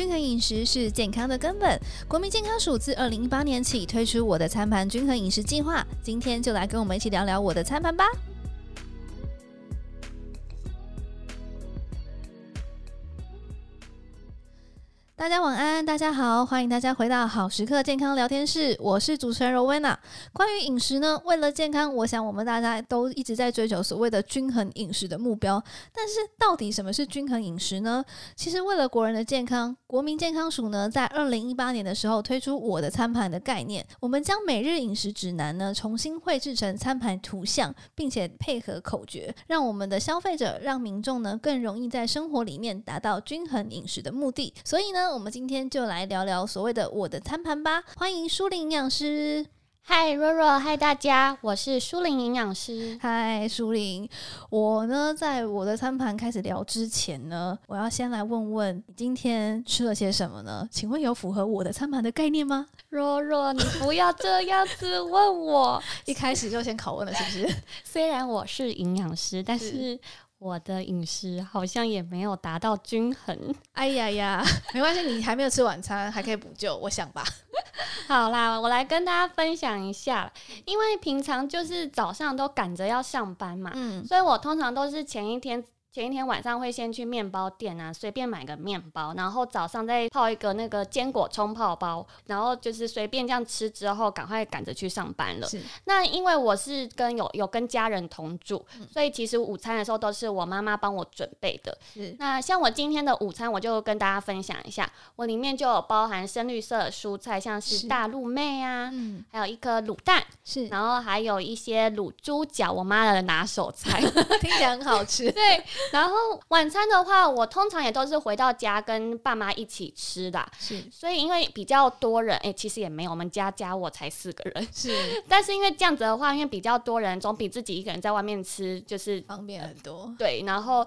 均衡饮食是健康的根本。国民健康署自二零一八年起推出我的餐盘均衡饮食计划，今天就来跟我们一起聊聊我的餐盘吧。大家晚安，大家好，欢迎大家回到好时刻健康聊天室，我是主持人 Rowena。关于饮食呢，为了健康，我想我们大家都一直在追求所谓的均衡饮食的目标。但是，到底什么是均衡饮食呢？其实，为了国人的健康，国民健康署呢，在二零一八年的时候推出我的餐盘的概念，我们将每日饮食指南呢重新绘制成餐盘图像，并且配合口诀，让我们的消费者、让民众呢更容易在生活里面达到均衡饮食的目的。所以呢，我们今天就来聊聊所谓的我的餐盘吧。欢迎舒林营养师，嗨若若，嗨大家，我是舒琳营养师，嗨舒琳。我呢，在我的餐盘开始聊之前呢，我要先来问问你今天吃了些什么呢？请问有符合我的餐盘的概念吗？若若，你不要这样子问我，一开始就先拷问了，是不是？虽然我是营养师，但是。我的饮食好像也没有达到均衡。哎呀呀，没关系，你还没有吃晚餐，还可以补救，我想吧。好啦，我来跟大家分享一下，因为平常就是早上都赶着要上班嘛，嗯，所以我通常都是前一天。前一天晚上会先去面包店啊，随便买个面包，然后早上再泡一个那个坚果冲泡包，然后就是随便这样吃之后，赶快赶着去上班了。是。那因为我是跟有有跟家人同住，嗯，所以其实午餐的时候都是我妈妈帮我准备的。是。那像我今天的午餐，我就跟大家分享一下，我里面就有包含深绿色的蔬菜，像是大陆妹啊，嗯，还有一颗卤蛋，是，然后还有一些卤猪脚，我妈的拿手菜，听起来很好吃。对。然后晚餐的话，我通常也都是回到家跟爸妈一起吃的，是。所以因为比较多人，哎，其实也没有，我们家加我才四个人，是。但是因为这样子的话，因为比较多人，总比自己一个人在外面吃就是方便很多。对，然后。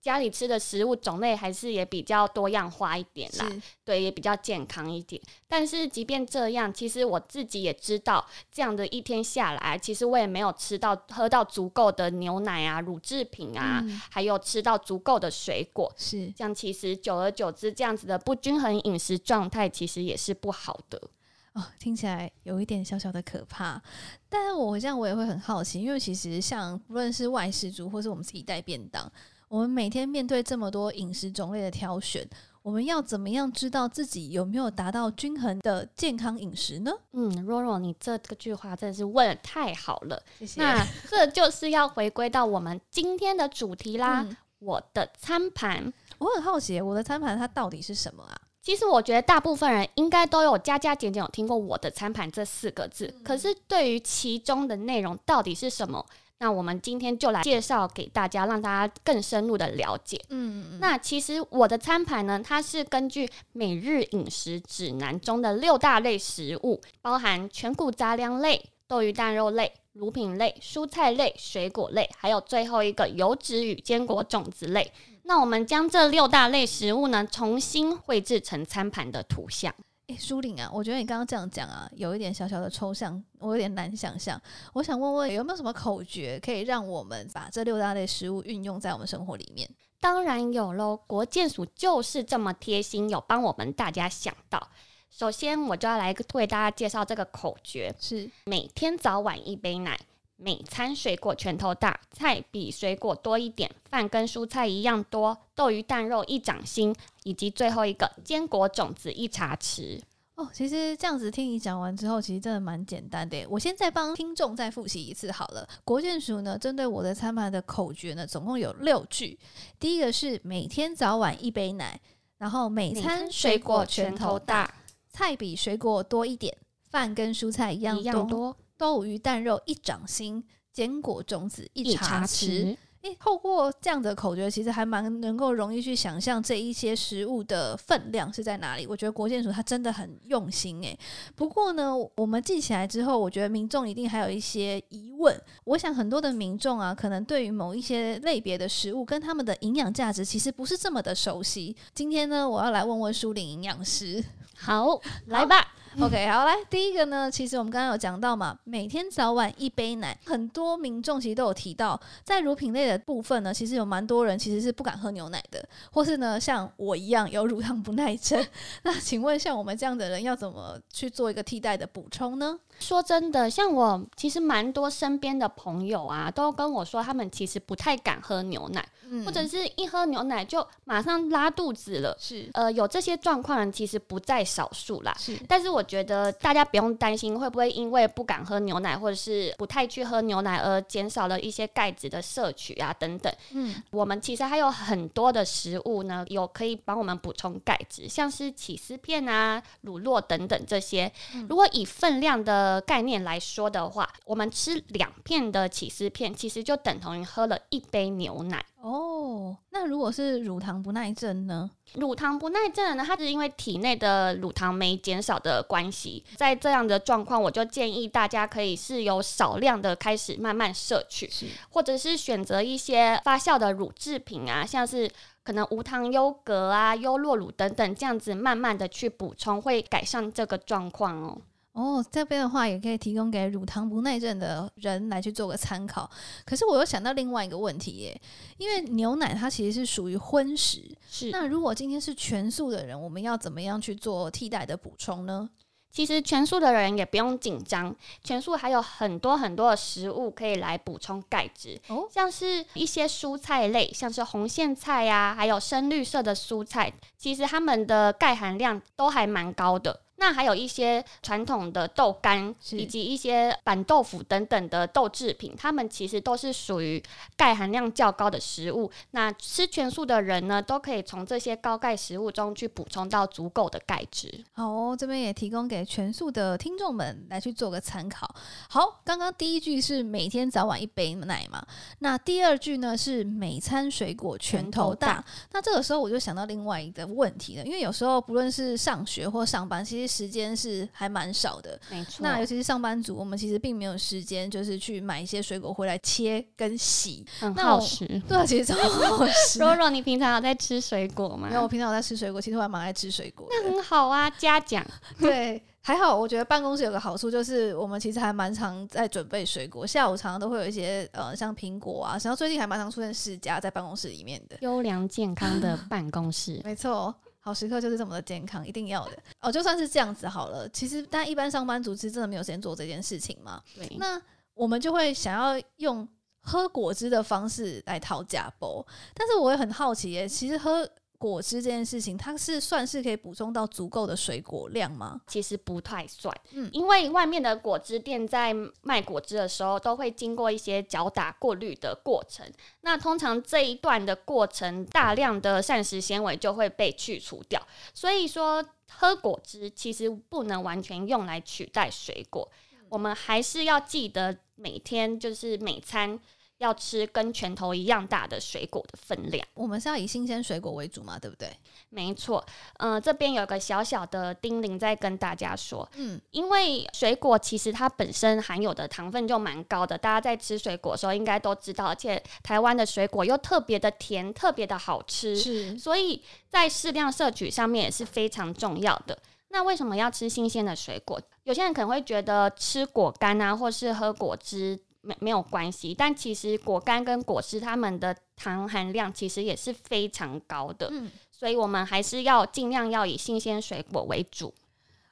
家里吃的食物种类还是也比较多样化一点啦，对，也比较健康一点。但是即便这样，其实我自己也知道，这样的一天下来，其实我也没有吃到喝到足够的牛奶啊、乳制品啊，嗯、还有吃到足够的水果。是这样，其实久而久之，这样子的不均衡饮食状态，其实也是不好的。哦，听起来有一点小小的可怕。但是我这样，我也会很好奇，因为其实像不论是外食族，或是我们自己带便当。我们每天面对这么多饮食种类的挑选，我们要怎么样知道自己有没有达到均衡的健康饮食呢？嗯，若若，你这个句话真的是问的太好了。谢谢。那这就是要回归到我们今天的主题啦。嗯、我的餐盘，我很好奇，我的餐盘它到底是什么啊？其实我觉得大部分人应该都有加加减减有听过“我的餐盘”这四个字，嗯、可是对于其中的内容到底是什么？那我们今天就来介绍给大家，让大家更深入的了解。嗯嗯。那其实我的餐盘呢，它是根据每日饮食指南中的六大类食物，包含全谷杂粮类、豆鱼蛋肉类、乳品类、蔬菜类、水果类，还有最后一个油脂与坚果种子类。那我们将这六大类食物呢，重新绘制成餐盘的图像。诶，舒玲啊，我觉得你刚刚这样讲啊，有一点小小的抽象，我有点难想象。我想问问，有没有什么口诀可以让我们把这六大类食物运用在我们生活里面？当然有喽，国健署就是这么贴心，有帮我们大家想到。首先，我就要来为大家介绍这个口诀：是每天早晚一杯奶。每餐水果拳头大，菜比水果多一点，饭跟蔬菜一样多，豆鱼蛋肉一掌心，以及最后一个坚果种子一茶匙。哦，其实这样子听你讲完之后，其实真的蛮简单的。我现在帮听众再复习一次好了。国健署呢，针对我的餐盘的口诀呢，总共有六句。第一个是每天早晚一杯奶，然后每餐水果拳头大，菜比水果多一点，饭跟蔬菜一样多。一样多豆鱼蛋肉一掌心，坚果种子一茶匙。诶，透过这样的口诀，其实还蛮能够容易去想象这一些食物的分量是在哪里。我觉得国建署它真的很用心诶。不过呢，我们记起来之后，我觉得民众一定还有一些疑问。我想很多的民众啊，可能对于某一些类别的食物跟他们的营养价值，其实不是这么的熟悉。今天呢，我要来问问舒琳营养师。好，来吧。OK，好，来第一个呢，其实我们刚刚有讲到嘛，每天早晚一杯奶，很多民众其实都有提到，在乳品类的部分呢，其实有蛮多人其实是不敢喝牛奶的，或是呢像我一样有乳糖不耐症。那请问像我们这样的人要怎么去做一个替代的补充呢？说真的，像我其实蛮多身边的朋友啊，都跟我说他们其实不太敢喝牛奶，嗯、或者是一喝牛奶就马上拉肚子了。是，呃，有这些状况人其实不在少数啦。是，但是我觉得大家不用担心会不会因为不敢喝牛奶，或者是不太去喝牛奶而减少了一些钙质的摄取啊等等。嗯，我们其实还有很多的食物呢，有可以帮我们补充钙质，像是起司片啊、乳酪等等这些。嗯、如果以分量的呃，概念来说的话，我们吃两片的起司片，其实就等同于喝了一杯牛奶哦。那如果是乳糖不耐症呢？乳糖不耐症呢，它是因为体内的乳糖酶减少的关系，在这样的状况，我就建议大家可以是由少量的开始慢慢摄取，或者是选择一些发酵的乳制品啊，像是可能无糖优格啊、优酪乳等等，这样子慢慢的去补充，会改善这个状况哦。哦，这边的话也可以提供给乳糖不耐症的人来去做个参考。可是我又想到另外一个问题耶，因为牛奶它其实是属于荤食，是。那如果今天是全素的人，我们要怎么样去做替代的补充呢？其实全素的人也不用紧张，全素还有很多很多的食物可以来补充钙质，哦，像是一些蔬菜类，像是红苋菜呀、啊，还有深绿色的蔬菜，其实它们的钙含量都还蛮高的。那还有一些传统的豆干，以及一些板豆腐等等的豆制品，它们其实都是属于钙含量较高的食物。那吃全素的人呢，都可以从这些高钙食物中去补充到足够的钙质。好哦，这边也提供给全素的听众们来去做个参考。好，刚刚第一句是每天早晚一杯奶嘛，那第二句呢是每餐水果拳头大。头大。那这个时候我就想到另外一个问题了，因为有时候不论是上学或上班，其实时间是还蛮少的，没错。那尤其是上班族，我们其实并没有时间，就是去买一些水果回来切跟洗，很耗时。对啊，其实超耗时。若若，你平常有在吃水果吗？没有，我平常有在吃水果，其实我还蛮爱吃水果。那很好啊，嘉奖。对，还好。我觉得办公室有个好处，就是我们其实还蛮常在准备水果，下午常常都会有一些呃，像苹果啊，然后最近还蛮常出现释迦在办公室里面的优良健康的办公室，没错。好时刻就是这么的健康，一定要的哦。就算是这样子好了，其实但一般上班族其实真的没有时间做这件事情嘛。对，那我们就会想要用喝果汁的方式来讨假包，但是我也很好奇耶，其实喝。果汁这件事情，它是算是可以补充到足够的水果量吗？其实不太算，嗯，因为外面的果汁店在卖果汁的时候，都会经过一些搅打过滤的过程。那通常这一段的过程，大量的膳食纤维就会被去除掉。所以说，喝果汁其实不能完全用来取代水果。嗯，我们还是要记得每天就是每餐。要吃跟拳头一样大的水果的分量。我们是要以新鲜水果为主嘛，对不对？没错。嗯、呃，这边有个小小的叮咛在跟大家说，嗯，因为水果其实它本身含有的糖分就蛮高的，大家在吃水果的时候应该都知道，而且台湾的水果又特别的甜，特别的好吃，是，所以在适量摄取上面也是非常重要的。那为什么要吃新鲜的水果？有些人可能会觉得吃果干啊，或是喝果汁。没没有关系，但其实果干跟果汁它们的糖含量其实也是非常高的，嗯，所以我们还是要尽量要以新鲜水果为主。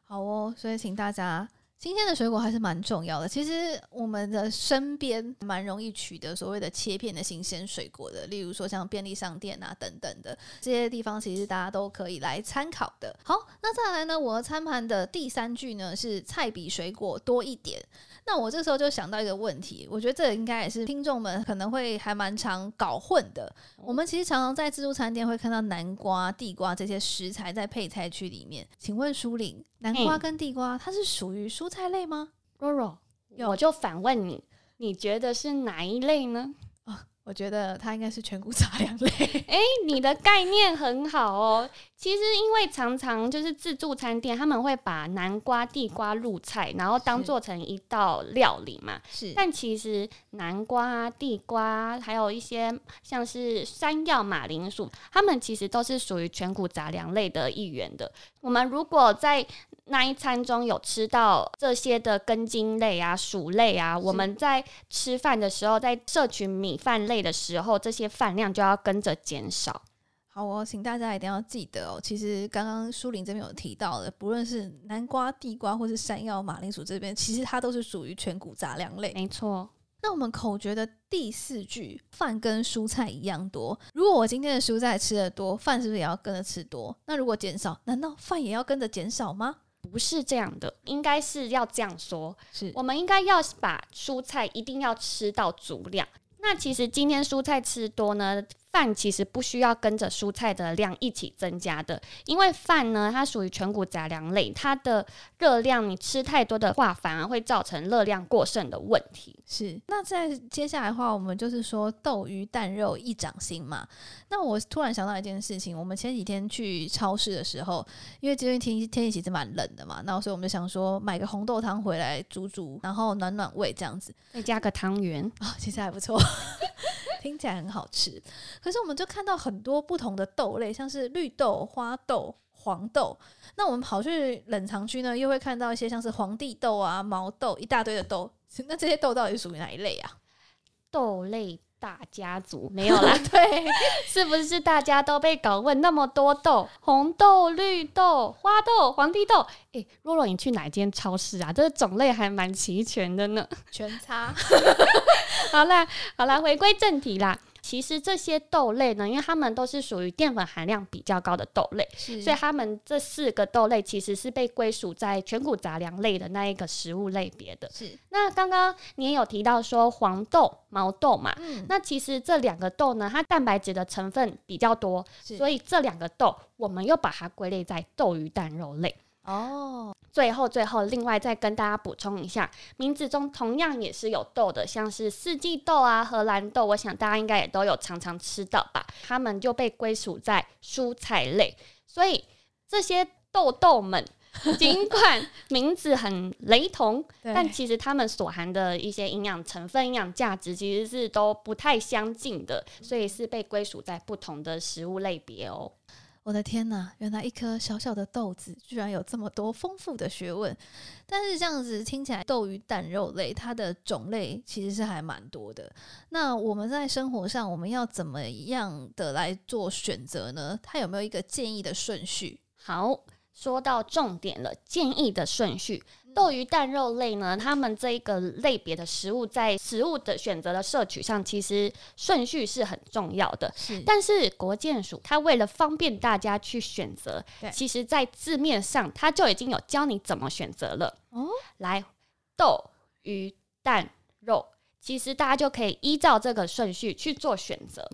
好哦，所以请大家。新鲜的水果还是蛮重要的。其实我们的身边蛮容易取得所谓的切片的新鲜水果的，例如说像便利商店啊等等的这些地方，其实大家都可以来参考的。好，那再来呢，我的餐盘的第三句呢是菜比水果多一点。那我这时候就想到一个问题，我觉得这应该也是听众们可能会还蛮常搞混的。我们其实常常在自助餐店会看到南瓜、地瓜这些食材在配菜区里面。请问舒玲，南瓜跟地瓜它是属于蔬菜类吗？？Roro，，我就反问你，你觉得是哪一类呢？我觉得它应该是全谷杂粮类。哎、欸，你的概念很好哦。其实因为常常就是自助餐店，他们会把南瓜、地瓜入菜，然后当做成一道料理嘛。是。但其实南瓜、地瓜，还有一些像是山药、马铃薯，它们其实都是属于全谷杂粮类的一员的。我们如果在那一餐中有吃到这些的根茎类啊、薯类啊，我们在吃饭的时候，在摄取米饭类的时候，这些饭量就要跟着减少。好哦，请大家一定要记得哦。其实刚刚舒玲这边有提到的，不论是南瓜、地瓜，或是山药、马铃薯这边，其实它都是属于全谷杂粮类。没错。那我们口诀的第四句，饭跟蔬菜一样多。如果我今天的蔬菜吃的多，饭是不是也要跟着吃多？那如果减少，难道饭也要跟着减少吗？不是这样的，应该是要这样说：是我们应该要把蔬菜一定要吃到足量。那其实今天蔬菜吃多呢？饭其实不需要跟着蔬菜的量一起增加的，因为饭呢，它属于全谷杂粮类，它的热量你吃太多的话，反而会造成热量过剩的问题。是，那在接下来的话，我们就是说豆鱼蛋肉一掌心嘛。那我突然想到一件事情，我们前几天去超市的时候，因为今天天气天气其实蛮冷的嘛，那所以我们就想说买个红豆汤回来煮煮，然后暖暖胃这样子，再加个汤圆啊，其实还不错。听起来很好吃，可是我们就看到很多不同的豆类，像是绿豆、花豆、黄豆。那我们跑去冷藏区呢，又会看到一些像是皇帝豆啊、毛豆，一大堆的豆。那这些豆到底属于哪一类啊？豆类大家族没有啦，对，是不是大家都被搞问那么多豆？红豆、绿豆、花豆、皇帝豆。诶，若若，你去哪间超市啊？这个种类还蛮齐全的呢。全差。好啦，好啦，回归正题啦。其实这些豆类呢，因为它们都是属于淀粉含量比较高的豆类，所以它们这四个豆类其实是被归属在全谷杂粮类的那一个食物类别的。是。那刚刚你也有提到说黄豆、毛豆嘛，嗯，那其实这两个豆呢，它蛋白质的成分比较多，所以这两个豆我们又把它归类在豆鱼蛋肉类。哦，最后最后，另外再跟大家补充一下，名字中同样也是有豆的，像是四季豆啊、荷兰豆，我想大家应该也都有常常吃到吧？它们就被归属在蔬菜类。所以这些豆豆们，尽管名字很雷同，但其实它们所含的一些营养成分、营养价值其实是都不太相近的，所以是被归属在不同的食物类别哦。我的天呐，原来一颗小小的豆子居然有这么多丰富的学问。但是这样子听起来，豆鱼蛋肉类它的种类其实是还蛮多的。那我们在生活上，我们要怎么样的来做选择呢？它有没有一个建议的顺序？好，说到重点了，建议的顺序。豆鱼蛋肉类呢，它们这一个类别的食物，在食物的选择的摄取上，其实顺序是很重要的。是，但是国健署它为了方便大家去选择，其实在字面上它就已经有教你怎么选择了。哦，来，豆鱼蛋肉。其实大家就可以依照这个顺序去做选择。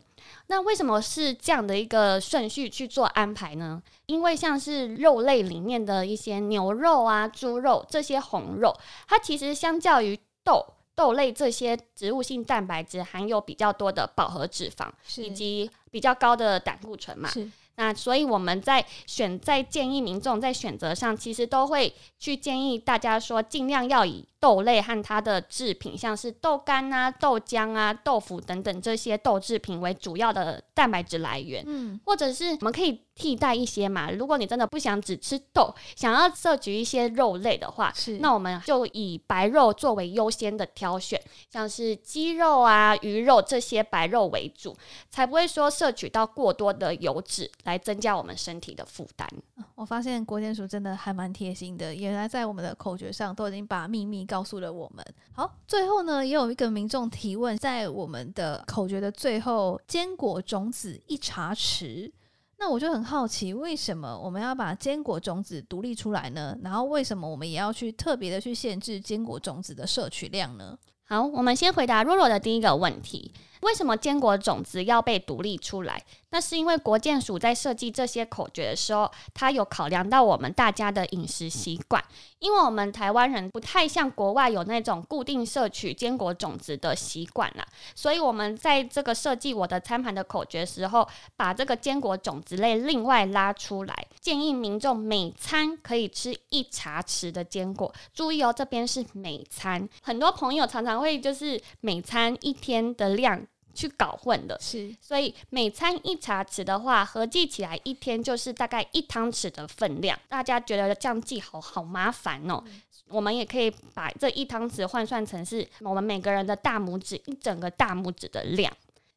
那为什么是这样的一个顺序去做安排呢？因为像是肉类里面的一些牛肉啊、猪肉这些红肉，它其实相较于豆豆类这些植物性蛋白质，含有比较多的饱和脂肪，以及比较高的胆固醇嘛。那所以我们在选在建议民众在选择上，其实都会去建议大家说，尽量要以豆类和它的制品，像是豆干啊、豆浆啊、豆腐等等这些豆制品为主要的蛋白质来源。嗯，或者是我们可以替代一些嘛。如果你真的不想只吃豆，想要摄取一些肉类的话，是那我们就以白肉作为优先的挑选，像是鸡肉啊、鱼肉这些白肉为主，才不会说摄取到过多的油脂。来增加我们身体的负担。我发现国健署真的还蛮贴心的，原来在我们的口诀上都已经把秘密告诉了我们。好，最后呢，也有一个民众提问，在我们的口诀的最后，坚果种子一茶匙。那我就很好奇，为什么我们要把坚果种子独立出来呢？然后为什么我们也要去特别的去限制坚果种子的摄取量呢？好，我们先回答若若的第一个问题。为什么坚果种子要被独立出来？那是因为国健署在设计这些口诀的时候，它有考量到我们大家的饮食习惯。因为我们台湾人不太像国外有那种固定摄取坚果种子的习惯啦，所以我们在这个设计我的餐盘的口诀时候，把这个坚果种子类另外拉出来，建议民众每餐可以吃一茶匙的坚果。注意哦，这边是每餐。很多朋友常常会就是每餐一天的量。去搞混的。是，所以每餐一茶匙的话，合计起来一天就是大概一汤匙的分量。大家觉得这样记好好麻烦哦。嗯我们也可以把这一汤匙换算成是我们每个人的大拇指，一整个大拇指的量。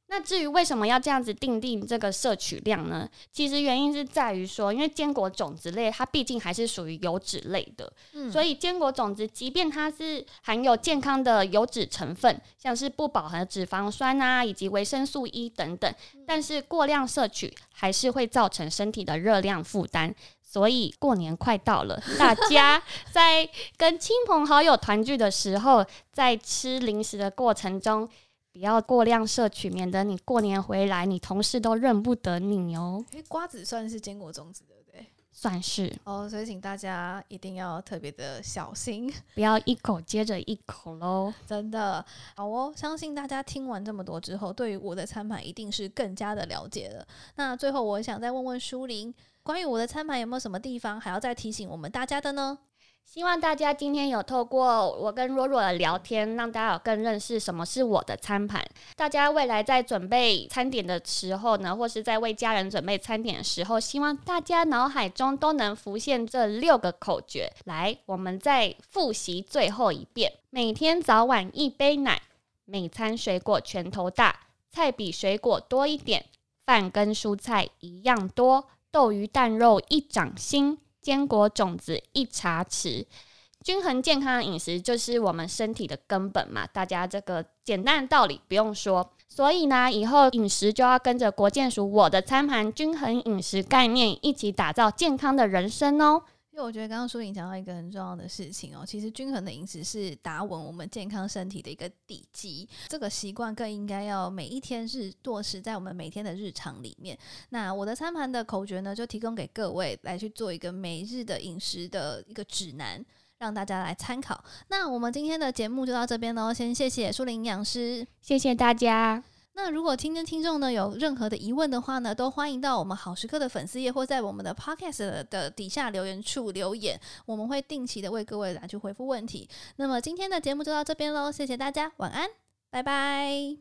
那至于为什么要这样子定定这个摄取量呢？其实原因是在于说，因为坚果种子类它毕竟还是属于油脂类的，嗯，所以坚果种子即便它是含有健康的油脂成分，像是不饱和脂肪酸啊，以及维生素 E 等等，但是过量摄取还是会造成身体的热量负担。所以过年快到了，大家 在跟亲朋好友团聚的时候，在吃零食的过程中，不要过量摄取，免得你过年回来，你同事都认不得你哦。因为瓜子算是坚果种子，对不对？算是哦，所以请大家一定要特别的小心，不要一口接着一口喽。真的好哦，相信大家听完这么多之后，对于我的餐盘一定是更加的了解了。那最后，我想再问问舒林。关于我的餐盘有没有什么地方还要再提醒我们大家的呢？希望大家今天有透过我跟若若的聊天，让大家有更认识什么是我的餐盘。大家未来在准备餐点的时候呢，或是在为家人准备餐点的时候，希望大家脑海中都能浮现这六个口诀。来，我们再复习最后一遍：每天早晚一杯奶，每餐水果拳头大，菜比水果多一点，饭跟蔬菜一样多。豆鱼蛋肉一掌心，坚果种子一茶匙，均衡健康的饮食就是我们身体的根本嘛。大家这个简单的道理不用说，所以呢，以后饮食就要跟着国健署我的餐盘均衡饮食概念一起打造健康的人生哦。因为我觉得刚刚舒琳讲到一个很重要的事情哦，其实均衡的饮食是打稳我们健康身体的一个底基，这个习惯更应该要每一天是落实在我们每天的日常里面。那我的餐盘的口诀呢，就提供给各位来去做一个每日的饮食的一个指南，让大家来参考。那我们今天的节目就到这边喽，先谢谢舒琳营养师，谢谢大家。那如果今天听众呢有任何的疑问的话呢，都欢迎到我们好时刻的粉丝页或在我们的 podcast 的底下留言处留言，我们会定期的为各位来去回复问题。那么今天的节目就到这边喽，谢谢大家，晚安，拜拜。